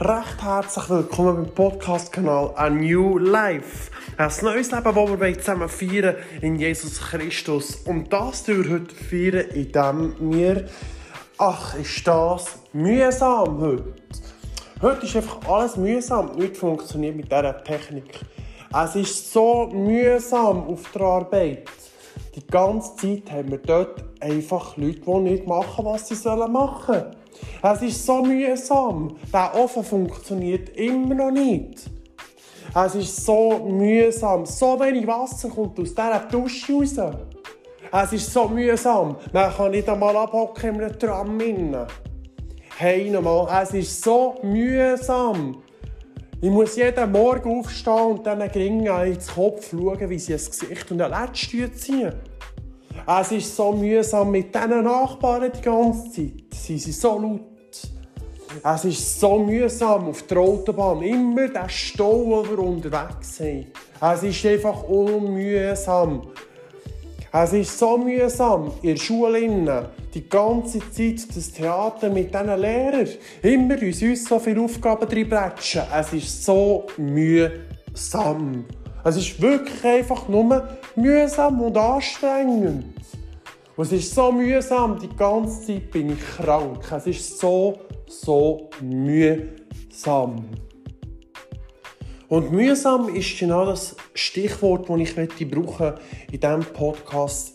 recht herzlich willkommen beim Podcast-Kanal A New Life. Ein neues Leben, das wir zusammen feiern in Jesus Christus. Und das tun wir heute feiern, indem wir. Ach, ist das mühsam heute? Heute ist einfach alles mühsam. Nichts funktioniert mit dieser Technik. Es ist so mühsam auf der Arbeit. Die ganze Zeit haben wir dort einfach Leute, die nicht machen, was sie machen sollen. Es ist so mühsam. Der Ofen funktioniert immer noch nicht. Es ist so mühsam. So wenig Wasser kommt aus dieser Dusche raus. Es ist so mühsam. Man kann nicht einmal abhocken in einem Tram. Hey, nochmal. Es ist so mühsam. Ich muss jeden Morgen aufstehen und dann geringen ins Kopf schauen, wie sie das Gesicht und den Letzten ziehen. Es ist so mühsam mit diesen Nachbarn die ganze Zeit. Sie sind so laut. Es ist so mühsam auf der Autobahn. Immer der Stau, wo wir unterwegs sind. Es ist einfach unmühsam. Es ist so mühsam in der Schule die ganze Zeit das Theater mit diesen Lehrern. Immer uns so viele Aufgaben reinbretschen. Es ist so mühsam. Es ist wirklich einfach nur mühsam und anstrengend. Und es ist so mühsam, die ganze Zeit bin ich krank. Es ist so, so mühsam. Und mühsam ist genau das Stichwort, das ich in diesem Podcast.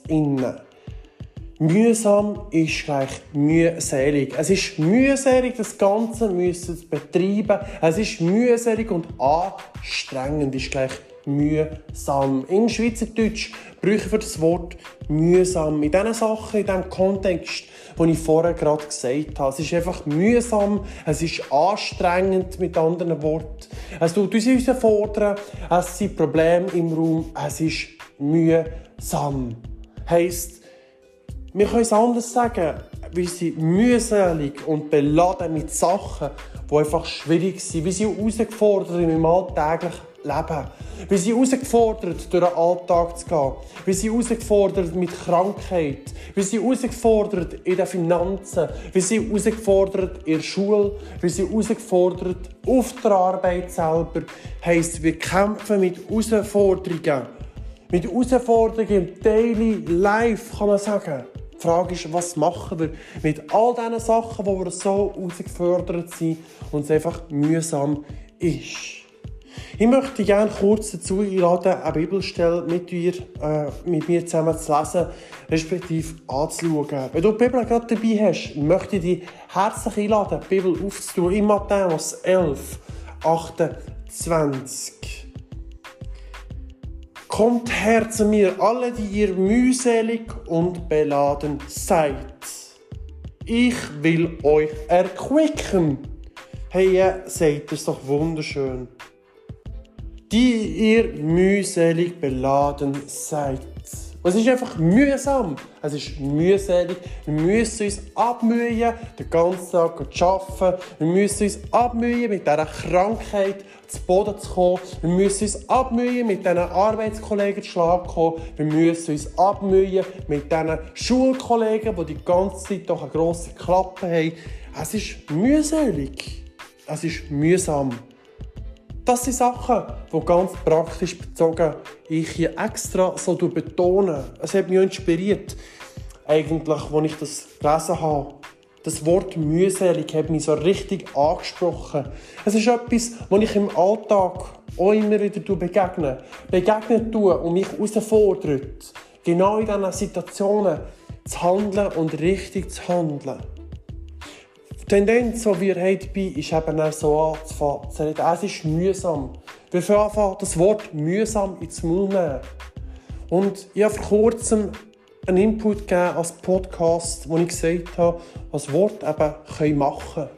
Mühsam ist gleich mühselig. Es ist mühselig, das Ganze zu betreiben. Es ist mühselig und anstrengend ist gleich mühsam. In Schweizerdeutsch brauche ich das Wort mühsam. In diesen Sachen, in diesem Kontext, den ich vorher gerade gesagt habe. Es ist einfach mühsam, es ist anstrengend, mit anderen Worten. Es tut uns herausfordern, es sind Probleme im Raum, es ist mühsam. Heißt, wir können es anders sagen, wir sind mühselig und beladen mit Sachen, die einfach schwierig sind. Wir sind herausgefordert in meinem alltäglichen leben. Wir sind herausgefordert, durch den Alltag zu gehen. Wir sind herausgefordert mit Krankheit. Wir sind herausgefordert in den Finanzen. Wir sind herausgefordert in der Schule. Wir sind herausgefordert auf der Arbeit selber. Heisst, wir kämpfen mit Herausforderungen. Mit Herausforderungen im Daily Life, kann man sagen. Die Frage ist, was machen wir mit all diesen Sachen, wo wir so herausgefordert sind und es einfach mühsam ist. Ich möchte gerne kurz dazu einladen, eine Bibelstelle mit, dir, äh, mit mir zusammen zu lesen, respektive anzuschauen. Wenn du die Bibel gerade dabei hast, möchte ich dich herzlich einladen, die Bibel aufzutun in Matthäus 11, 28. Kommt her zu mir, alle, die ihr mühselig und beladen seid. Ich will euch erquicken. Hey, ihr seht es doch wunderschön die ihr mühselig beladen seid. es ist einfach mühsam. Es ist mühselig. Wir müssen uns abmühen, den ganzen Tag zu arbeiten. Wir müssen uns abmühen, mit dieser Krankheit zu Boden zu kommen. Wir müssen uns abmühen, mit diesen Arbeitskollegen zu Schlag kommen. Wir müssen uns abmühen, mit diesen Schulkollegen, die die ganze Zeit doch eine grosse Klappe haben. Es ist mühselig. Es ist mühsam. Das sind Sachen, die ganz praktisch bezogen ich hier extra so betone. Es hat mich inspiriert, eigentlich, als ich das gelesen habe. Das Wort mühselig hat mich so richtig angesprochen. Es ist etwas, was ich im Alltag auch immer wieder begegne. Begegnen tue und mich herausfordert, genau in diesen Situationen zu handeln und richtig zu handeln. Die Tendenz, die wir haben dabei, ist eben so anzufangen zu reden. Es ist mühsam. Wir fangen das Wort mühsam ins Mund nehmen. Und ich habe vor kurzem einen Input gegeben als Podcast, wo ich gesagt habe, was Wort eben machen können.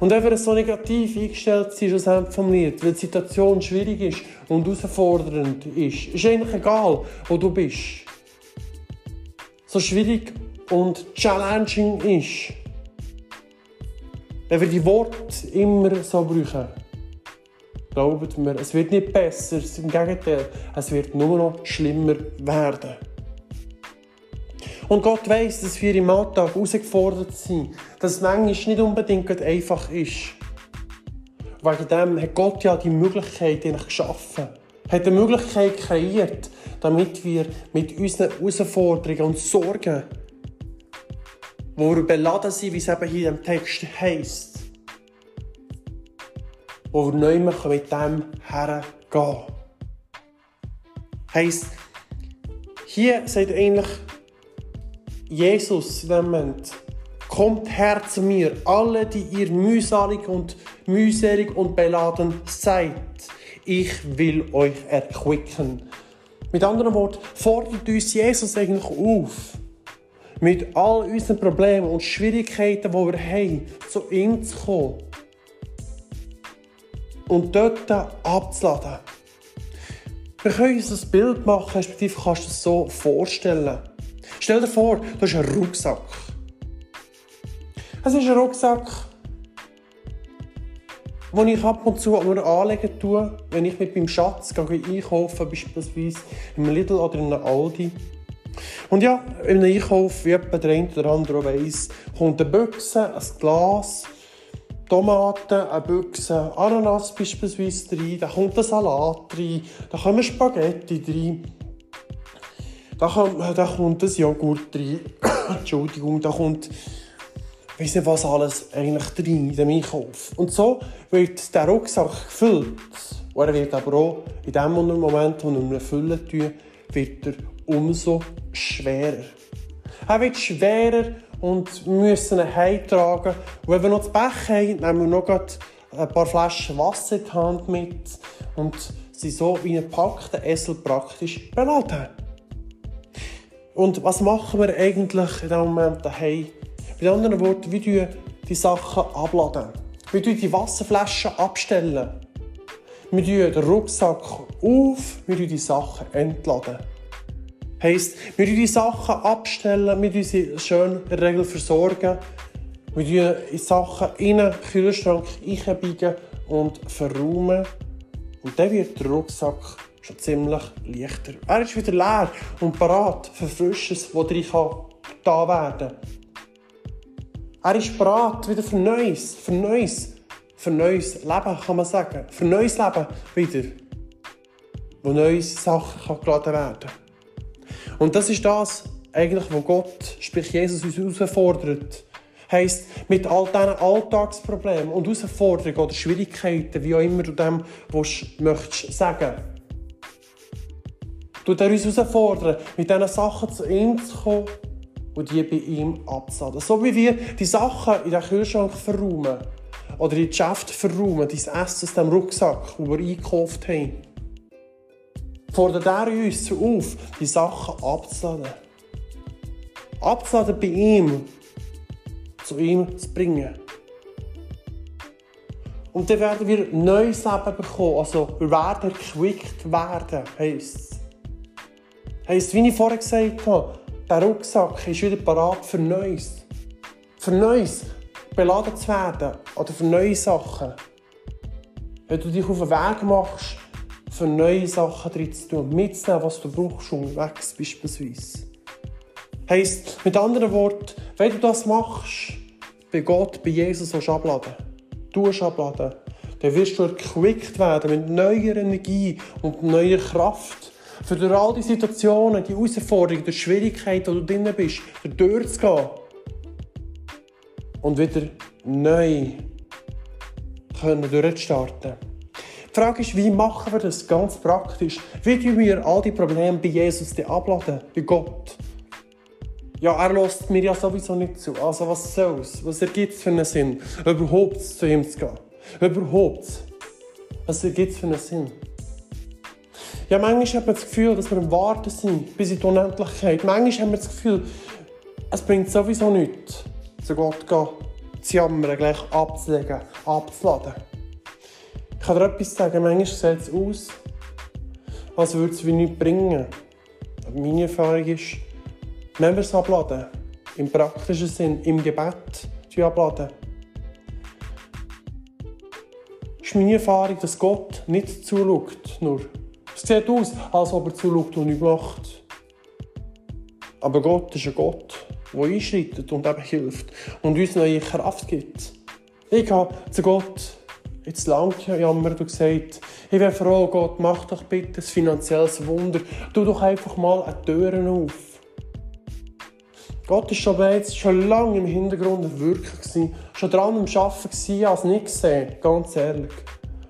Und wenn wir so negativ eingestellt sind, schlussendlich vom Lied, weil die Situation schwierig ist und herausfordernd ist, ist eigentlich egal, wo du bist. So schwierig und challenging ist, wenn wir die Worte immer so brauchen, glaubt mir, es wird nicht besser, im Gegenteil, es wird nur noch schlimmer werden. Und Gott weiß, dass wir im Alltag herausgefordert sind, dass es manchmal nicht unbedingt einfach ist. wegen dem hat Gott ja die Möglichkeit eigentlich geschaffen. Hat eine Möglichkeit kreiert, damit wir mit unseren Herausforderungen und Sorgen, wo wir beladen sind, wie es eben hier im Text heisst, wo wir neu mit dem hergehen. Heisst, hier sagt eigentlich Jesus in dem Moment, kommt her zu mir, alle, die ihr mühselig und mühselig und beladen seid. Ich will euch erquicken. Mit anderen Worten, fordert uns Jesus eigentlich auf, mit all unseren Problemen und Schwierigkeiten, die wir haben, zu ihm zu kommen und dort abzuladen. Wir können uns ein Bild machen, respektive kannst du es so vorstellen. Stell dir vor, du hast einen Rucksack. Es ist ein Rucksack, den ich ab und zu nur anlegen tue, wenn ich mit meinem Schatz einkaufe, beispielsweise im Lidl oder in einem Aldi. Und ja, im Einkauf, wie etwa der eine oder andere weiss, kommt eine Büchse, ein Glas, Tomaten, eine Büchse, Ananas beispielsweise rein, da kommt ein Salat rein, da kommen Spaghetti rein, da kommt, da kommt ein Joghurt rein, Entschuldigung, da kommt ich weiß nicht, was alles eigentlich drin in dem Einkauf. Und so wird der Rucksack gefüllt. Und er wird aber auch in dem Moment, wo wir ihn füllen wird er umso schwerer. Er wird schwerer und müssen ihn heimtragen. Und wenn wir noch das Becher haben, nehmen wir noch ein paar Flaschen Wasser in die Hand mit und sind so wie ein gepackter Essel praktisch beladen. Und was machen wir eigentlich in diesem Moment daheim? Mit anderen Worten, wie wir die Sachen abladen. Wir die Wasserflaschen abstellen. Wir den Rucksack auf, wir die Sachen entladen. Heisst, wir die Sachen abstellen, wir sie schön in der Regel versorgen. Wir die Sachen in den Kühlschrank einbiegen und verräumen. Und dann wird der Rucksack schon ziemlich leichter. Er ist wieder leer und parat für Frisches, das drin da werden kann. Er ist bereit wieder für Neues, für Neues, für neues Leben, kann man sagen. Für neues Leben wieder. Wo neue Sachen geladen werden kann. Und das ist das, eigentlich, wo Gott, sprich Jesus, uns herausfordert. Heißt, mit all diesen Alltagsproblemen und Herausforderungen oder Schwierigkeiten, wie auch immer du dem möchtest sagen. Du er uns herausfordern, mit diesen Sachen zu ihm zu kommen und die bei ihm abzahlen. So wie wir die Sachen in den Kühlschrank verräumen oder in die Geschäfte verräumen, dein Essen aus dem Rucksack, den wir eingekauft haben, fordert er uns auf, die Sachen abzuladen. Abzuladen bei ihm, zu ihm zu bringen. Und dann werden wir ein neues Leben bekommen. Also, wir werden erquickt werden, heisst es. Heisst, wie ich vorher gesagt habe, der Rucksack ist wieder parat für Neues. Für Neues beladen zu werden oder für neue Sachen. Wenn du dich auf den Weg machst, für neue Sachen drin zu tun, mitzunehmen, was du brauchst, unterwegs beispielsweise. Heisst, mit anderen Worten, wenn du das machst, bei Gott, bei Jesus abladen, du abladen, dann wirst du erquickt werden mit neuer Energie und neuer Kraft für durch all die Situationen, die Herausforderungen, die Schwierigkeiten, wo du drin bist, durchzugehen. Und wieder neu können durchstarten. Die Frage ist, wie machen wir das ganz praktisch? Wie tun wir all die Probleme bei Jesus abladen, bei Gott? Ja, er lässt mir ja sowieso nicht zu. Also was soll's? Was ergibt es für einen Sinn, überhaupt zu ihm zu gehen? Überhaupt. Was ergibt es für einen Sinn? Ja, manchmal hat man das Gefühl, dass wir im Warten sind, bis in die Unendlichkeit. Manchmal haben wir das Gefühl, es bringt sowieso nichts, zu Gott gehen, zu jammern, gleich abzulegen, abzuladen. Ich kann dir etwas sagen, manchmal sieht es aus, als würde es wie nichts bringen. Aber meine Erfahrung ist, wenn wir es abladen, im praktischen Sinn, im Gebet abladen, ist meine Erfahrung, dass Gott nicht zuschaut, nur es sieht aus, als ob er zuschaut und nichts macht. Aber Gott ist ein Gott, der einschreitet und eben hilft und uns neue Kraft gibt. Ich gehe zu Gott jetzt lang gejammert und gesagt, ich wäre froh, Gott, mach doch bitte ein finanzielles Wunder. Tu doch einfach mal eine Türen auf. Gott ist schon schon lange im Hintergrund am Wirken schon dran am Arbeiten gewesen, als nicht gesehen, ganz ehrlich.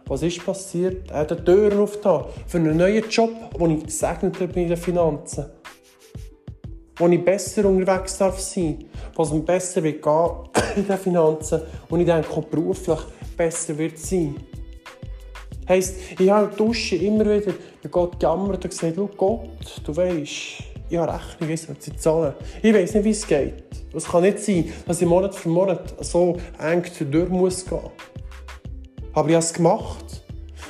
Was ist passiert? Er hat die Türen aufgetan für einen neuen Job, wo ich gesegnet bin in den Finanzen. Wo ich besser unterwegs darf sein, es mir besser wird gehen in den Finanzen und ich denke, auch beruflich besser wird sein. Heisst, ich habe in Dusche immer wieder bei Gott gejammert und gesagt, Gott, du weißt, ich habe Rechnung, ich soll sie zahlen. Ich weiß nicht, wie es geht. Es kann nicht sein, dass ich Monat für Monat so eng durch muss gehen. Aber ich habe es gemacht.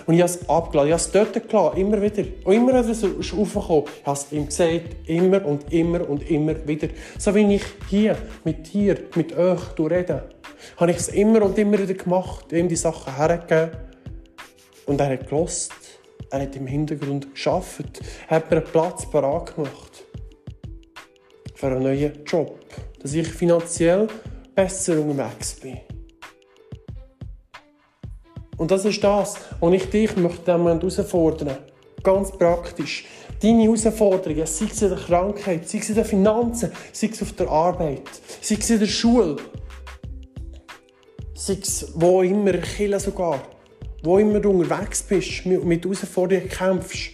Und ich habe es abgeladen. Ich habe es dort gelassen, immer wieder. Und immer wieder so ist aufgekommen. Ich habe es ihm gesagt, immer und immer und immer wieder. So wie ich hier mit dir, mit euch rede, habe ich es immer und immer wieder gemacht, ihm die Sachen hergegeben. Und er hat gelost. Er hat im Hintergrund geschafft. Hat mir einen Platz parat gemacht für einen neuen Job. Dass ich finanziell besser unterwegs bin. Und das ist das, was ich dich möchte herausfordern Ganz praktisch. Deine Herausforderungen, sei es in der Krankheit, sei es in den Finanzen, sei es auf der Arbeit, sei es in der Schule, sei es wo immer, Kille sogar, wo immer du unterwegs bist, mit Herausforderungen kämpfst.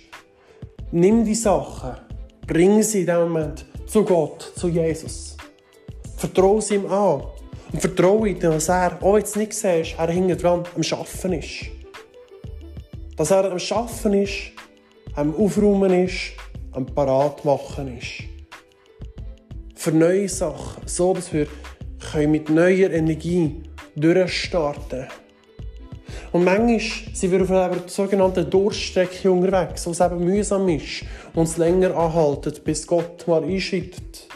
Nimm die Sachen, bring sie in diesem Moment zu Gott, zu Jesus. Vertraue ihm an. Und vertraue ihm, dass er, auch jetzt nicht siehst, er hinten dran am Arbeiten ist. Dass er am Arbeiten ist, am Aufräumen ist, am Parat machen ist. Für neue Sachen, so dass wir mit neuer Energie durchstarten können. Und manchmal sind wir auf einer sogenannten Durststrecke unterwegs, was eben mühsam ist und es länger anhaltet, bis Gott mal einschreitet.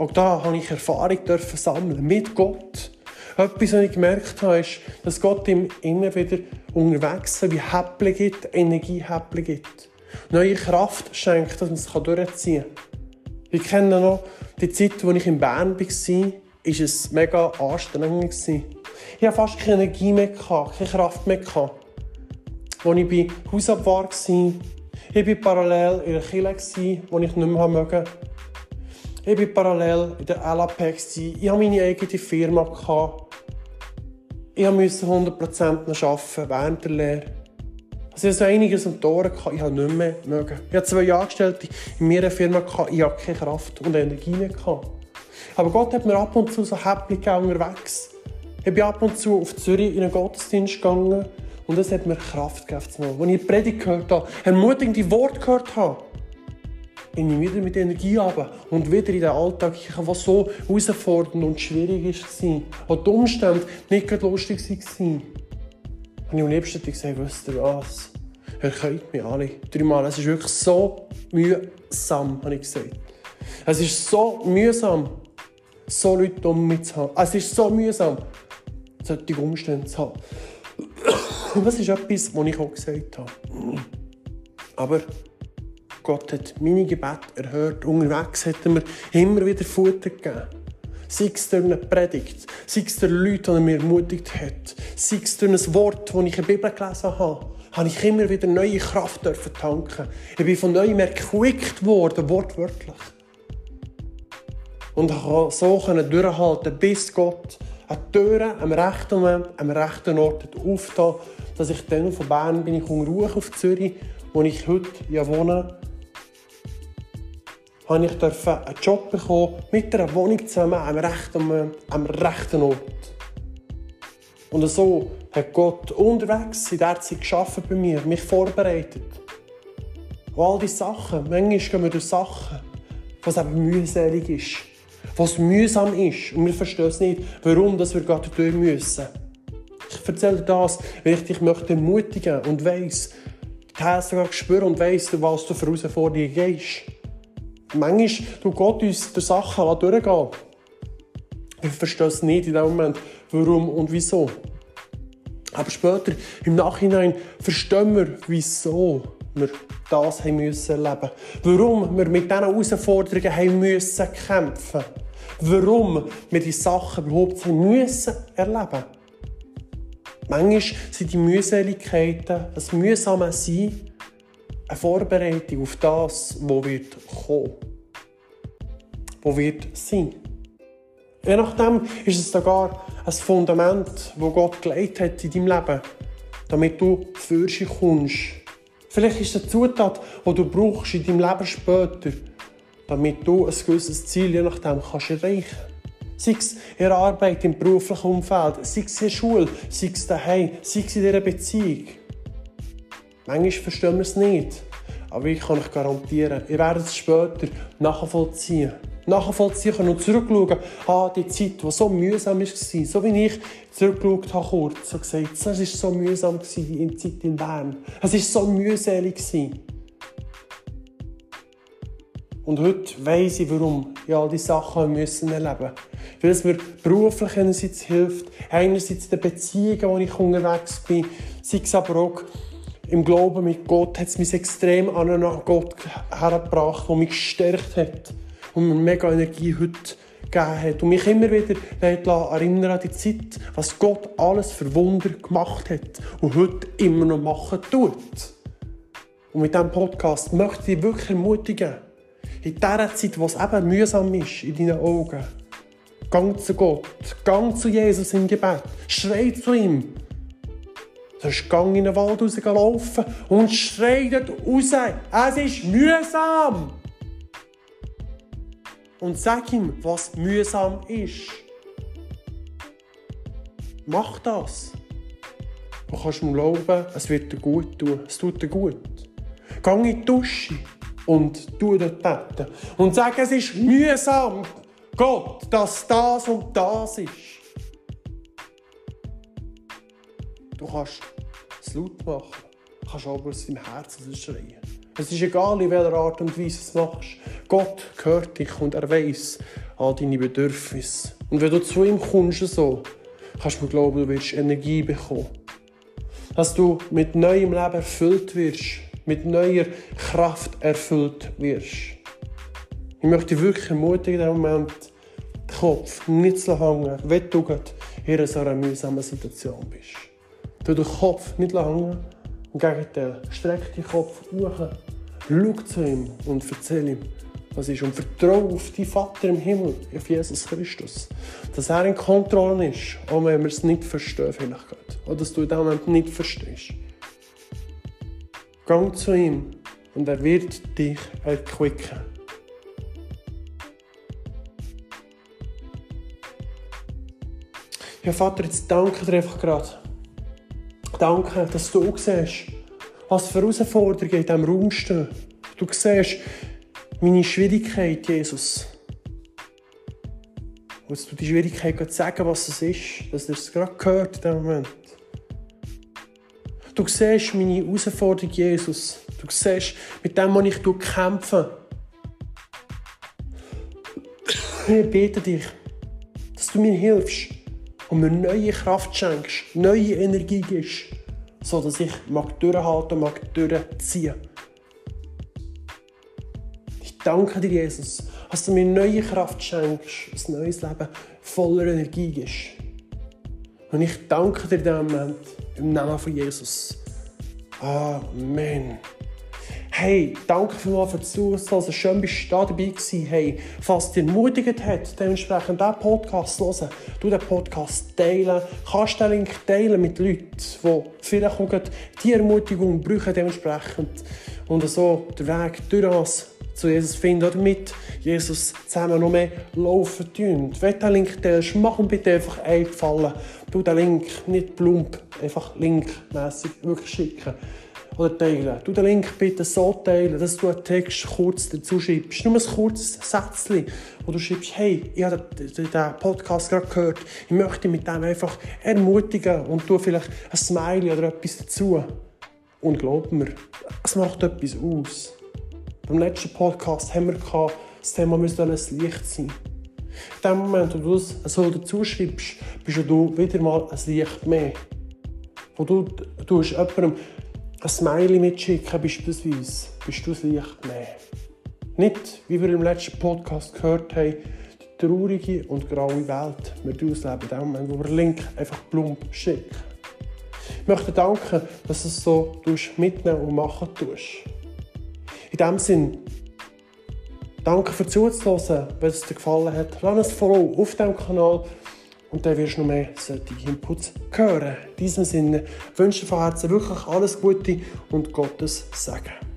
Auch da habe ich Erfahrung dürfen sammeln mit Gott. Etwas, was ich gemerkt habe, ist, dass Gott ihm immer wieder unterwegs wie Häppchen gibt, Energiehäppchen gibt. Neue Kraft schenkt, dass man es durchziehen kann. Ich kenne noch die Zeit, als ich in Bern war, war es mega anstrengend. Ich hatte fast keine Energie mehr, keine Kraft mehr. Als ich bei Hausabwahr war, ich war parallel in der Kirche, wo ich nicht mehr mögen. Ich war parallel in der LAP. Ich hatte meine eigene Firma. Ich musste 100% arbeiten während der Lehre. Also ich hatte einiges um die Ohren, ich habe nicht mehr mögen. Ich hatte zwei Angestellte in meiner Firma, ich hatte keine Kraft und Energie mehr. Aber Gott hat mir ab und zu so Häppchen unterwegs ich bin ab und zu auf Zürich in einen Gottesdienst gegangen und es hat mir Kraft gegeben. Als ich die Predigt gehört habe, ermutigende Worte gehört habe, bin ich wieder mit Energie runter und wieder in den Alltag, was so herausfordernd und schwierig war. Wo die Umstände nicht lustig waren. Und ich am liebsten gesagt, wisst ihr was? Ihr könnt mich alle. Dreimal. Es ist wirklich so mühsam, habe ich gesagt. Es ist so mühsam, so Leute um mich zu haben. Es ist so mühsam, solche Umstände zu haben. Und das ist etwas, was ich auch gesagt habe. Aber Gott hat meine Gebete erhört. Unterwegs hat er mir immer wieder Futter gegeben. Sei es durch eine Predigt, sei es durch Leute, die mir ermutigt hat, sei es durch ein Wort, das ich in der Bibel gelesen habe, habe ich immer wieder neue Kraft tanken. Ich bin von neuem erquickt worden, wortwörtlich. Und konnte so durchhalten, bis Gott eine Tür am rechten Moment, am rechten Ort aufgetan, dass ich dann von Bern bin ich Ruhe auf Zürich, wo ich heute ja wohne, habe ich einen Job bekommen mit einer Wohnung zusammen am rechten am rechten Ort. Und so hat Gott unterwegs in der Zeit geschaffen bei mir, mich vorbereitet. Und all diese Sachen, manchmal gehen wir durch Sachen, was eben mühselig ist was mühsam ist. Und wir verstehen es nicht, warum dass wir gerade durch müssen. Ich erzähle das, weil ich dich möchte ermutigen und weiss, die sogar spüren und weiss, was du für Herausforderungen gehst. Manchmal tut Gott uns durch Sachen durchgehen. Wir verstehen es nicht in dem Moment, warum und wieso. Aber später, im Nachhinein, verstehen wir, wieso wir das haben müssen erleben Warum wir mit diesen Herausforderungen haben müssen kämpfen warum wir die Sachen überhaupt müssen erleben Manchmal sind die Mühseligkeiten, das mühsame Sein, eine Vorbereitung auf das, was wird kommen. Was wird sein. Je nachdem ist es sogar ein Fundament, das Gott gelegt hat in deinem Leben, damit du Fürche kommst. Vielleicht ist es eine Zutat, die du brauchst in deinem Leben später, damit du ein gewisses Ziel je nachdem kannst erreichen kannst. Sei es in der Arbeit, im beruflichen Umfeld, sei es in der Schule, sei es daheim, sei es in dieser Beziehung. Manchmal verstehen wir es nicht, aber ich kann euch garantieren, ihr werdet es später nachvollziehen nachvollziehen können und zurückschauen, ah, die Zeit, die so mühsam war, so wie ich zurückgeschaut habe kurz und gesagt, es war so mühsam in der Zeit in Bern. Es war so mühselig. Und heute weiss ich, warum ich all diese Sachen müssen erleben musste. Weil es mir beruflich einerseits hilft, einerseits in den Beziehungen, wo ich unterwegs bin, sei es aber auch im Glauben mit Gott, hat es mich extrem an Gott hergebracht, der mich gestärkt hat und mir mega Energie heute gegeben hat. Und mich immer wieder erinnern an die Zeit, was Gott alles für Wunder gemacht hat und heute immer noch machen tut. Und mit diesem Podcast möchte ich dich wirklich ermutigen, in dieser Zeit, wo es eben mühsam ist in deinen Augen, gang zu Gott, gang zu Jesus im Gebet, schrei zu ihm. Sonst gang in den Wald rauslaufen und schrei dort raus. Es ist mühsam und sag ihm, was mühsam ist. Mach das. Du kannst mir glauben, es wird dir gut tun. Es tut dir gut. Geh in die Dusche und tu dort beten. Und sag, es ist mühsam, Gott, dass das und das ist. Du kannst es laut machen. Du kannst aber aus deinem Herzen schreien. Es ist egal, in welcher Art und Weise du es machst. Gott hört dich und er weiß all deine Bedürfnisse. Und wenn du zu ihm kommst, so, kannst du mir glauben, du wirst Energie bekommen. Dass du mit neuem Leben erfüllt wirst, mit neuer Kraft erfüllt wirst. Ich möchte dich wirklich ermutigen, in diesem Moment den Kopf nicht zu hängen, wenn du in so einer mühsamen Situation bist. Du den Kopf nicht hängen, im Gegenteil, streck den Kopf hoch, schau zu ihm und erzähl ihm, was ist. Und vertraue auf deinen Vater im Himmel, auf Jesus Christus. Dass er in Kontrolle ist, auch wenn wir es nicht verstehen vielleicht. Oder dass du in dem Moment nicht verstehst. Gang zu ihm und er wird dich erquicken. Ja, Vater, jetzt danke dir einfach gerade Danke, dass du auch siehst, was für Herausforderungen in diesem Raum stehen. Du siehst meine Schwierigkeit, Jesus. Und dass du die Schwierigkeit sagen, was es ist, dass du es gerade gehört in diesem Moment. Du siehst meine Herausforderung, Jesus. Du siehst, mit dem, was ich kämpfe. Ich bete dich, dass du mir hilfst und mir neue Kraft schenkst, neue Energie gibst, so dass ich mag durchhalten, mag durchziehen. Ich danke dir, Jesus, dass du mir neue Kraft schenkst, ein neues Leben voller Energie gibst. Und ich danke dir in diesem Moment im Namen von Jesus. Amen. Hey, danke vielmals für Zuhören. Schön, bist du da dabei gewesen. Hey, falls dich ermutigt hat, dementsprechend diesen Podcast zu hören, du den Podcast teilen, kannst den Link teilen mit Leuten, die vielleicht auch die Ermutigung brauchen dementsprechend und so den Weg durch das zu Jesus finden oder mit Jesus zusammen noch mehr laufen tun. Wenn du den Link teilst, mach ihn bitte einfach einfallen. Du den Link nicht plump, einfach linkmässig wirklich schicken oder teilen. Du den Link bitte so teilen, dass du einen Text kurz dazu schreibst. Nur ein kurzes Sätzchen, wo du schreibst, hey, ich habe den Podcast gerade gehört, ich möchte mit dem einfach ermutigen und tu vielleicht ein Smiley oder etwas dazu. Und glaub mir, es macht etwas aus. Beim letzten Podcast haben wir gehabt, das Thema müsste ein Licht sein. In dem Moment, wo du es so dazu schreibst, bist du wieder mal ein Licht mehr. Wo du, du jemandem ein Smiley mitschicken beispielsweise, bist du das Licht mehr. Nicht, wie wir im letzten Podcast gehört haben, die traurige und graue Welt wir ausleben, in dem Moment, wo wir Link einfach plump schicken. Ich möchte danken, dass du es so mitnehmen und machen tust. In diesem Sinne, danke für zuzuhören, wenn es dir gefallen hat. Lass ein Follow auf diesem Kanal und dann wirst du noch mehr solche Inputs hören. In diesem Sinne wünsche ich von Herzen wirklich alles Gute und Gottes Segen.